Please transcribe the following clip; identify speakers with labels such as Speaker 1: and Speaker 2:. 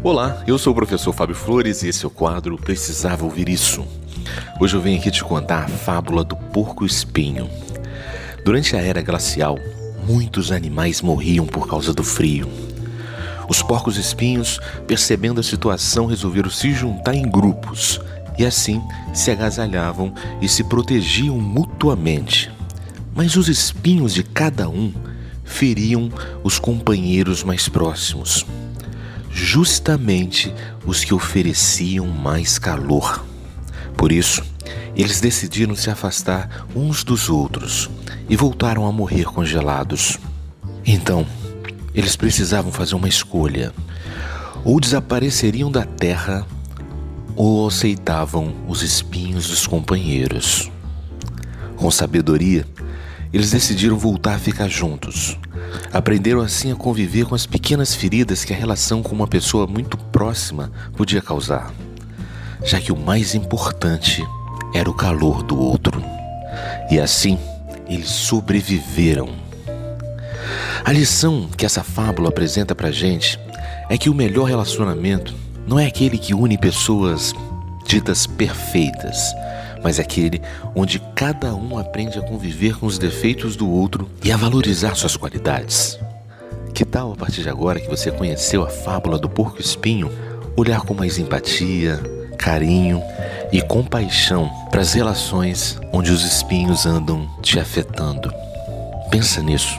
Speaker 1: Olá, eu sou o professor Fábio Flores e esse é o quadro Precisava Ouvir Isso. Hoje eu venho aqui te contar a fábula do porco espinho. Durante a era glacial, muitos animais morriam por causa do frio. Os porcos espinhos, percebendo a situação, resolveram se juntar em grupos e assim se agasalhavam e se protegiam mutuamente. Mas os espinhos de cada um feriam os companheiros mais próximos justamente os que ofereciam mais calor. Por isso, eles decidiram se afastar uns dos outros e voltaram a morrer congelados. Então, eles precisavam fazer uma escolha: ou desapareceriam da terra ou aceitavam os espinhos dos companheiros. Com sabedoria, eles decidiram voltar a ficar juntos, Aprenderam assim a conviver com as pequenas feridas que a relação com uma pessoa muito próxima podia causar, já que o mais importante era o calor do outro. E assim eles sobreviveram. A lição que essa fábula apresenta pra gente é que o melhor relacionamento não é aquele que une pessoas ditas perfeitas, mas aquele onde cada um aprende a conviver com os defeitos do outro e a valorizar suas qualidades. Que tal a partir de agora que você conheceu a fábula do porco espinho, olhar com mais empatia, carinho e compaixão para as relações onde os espinhos andam te afetando? Pensa nisso.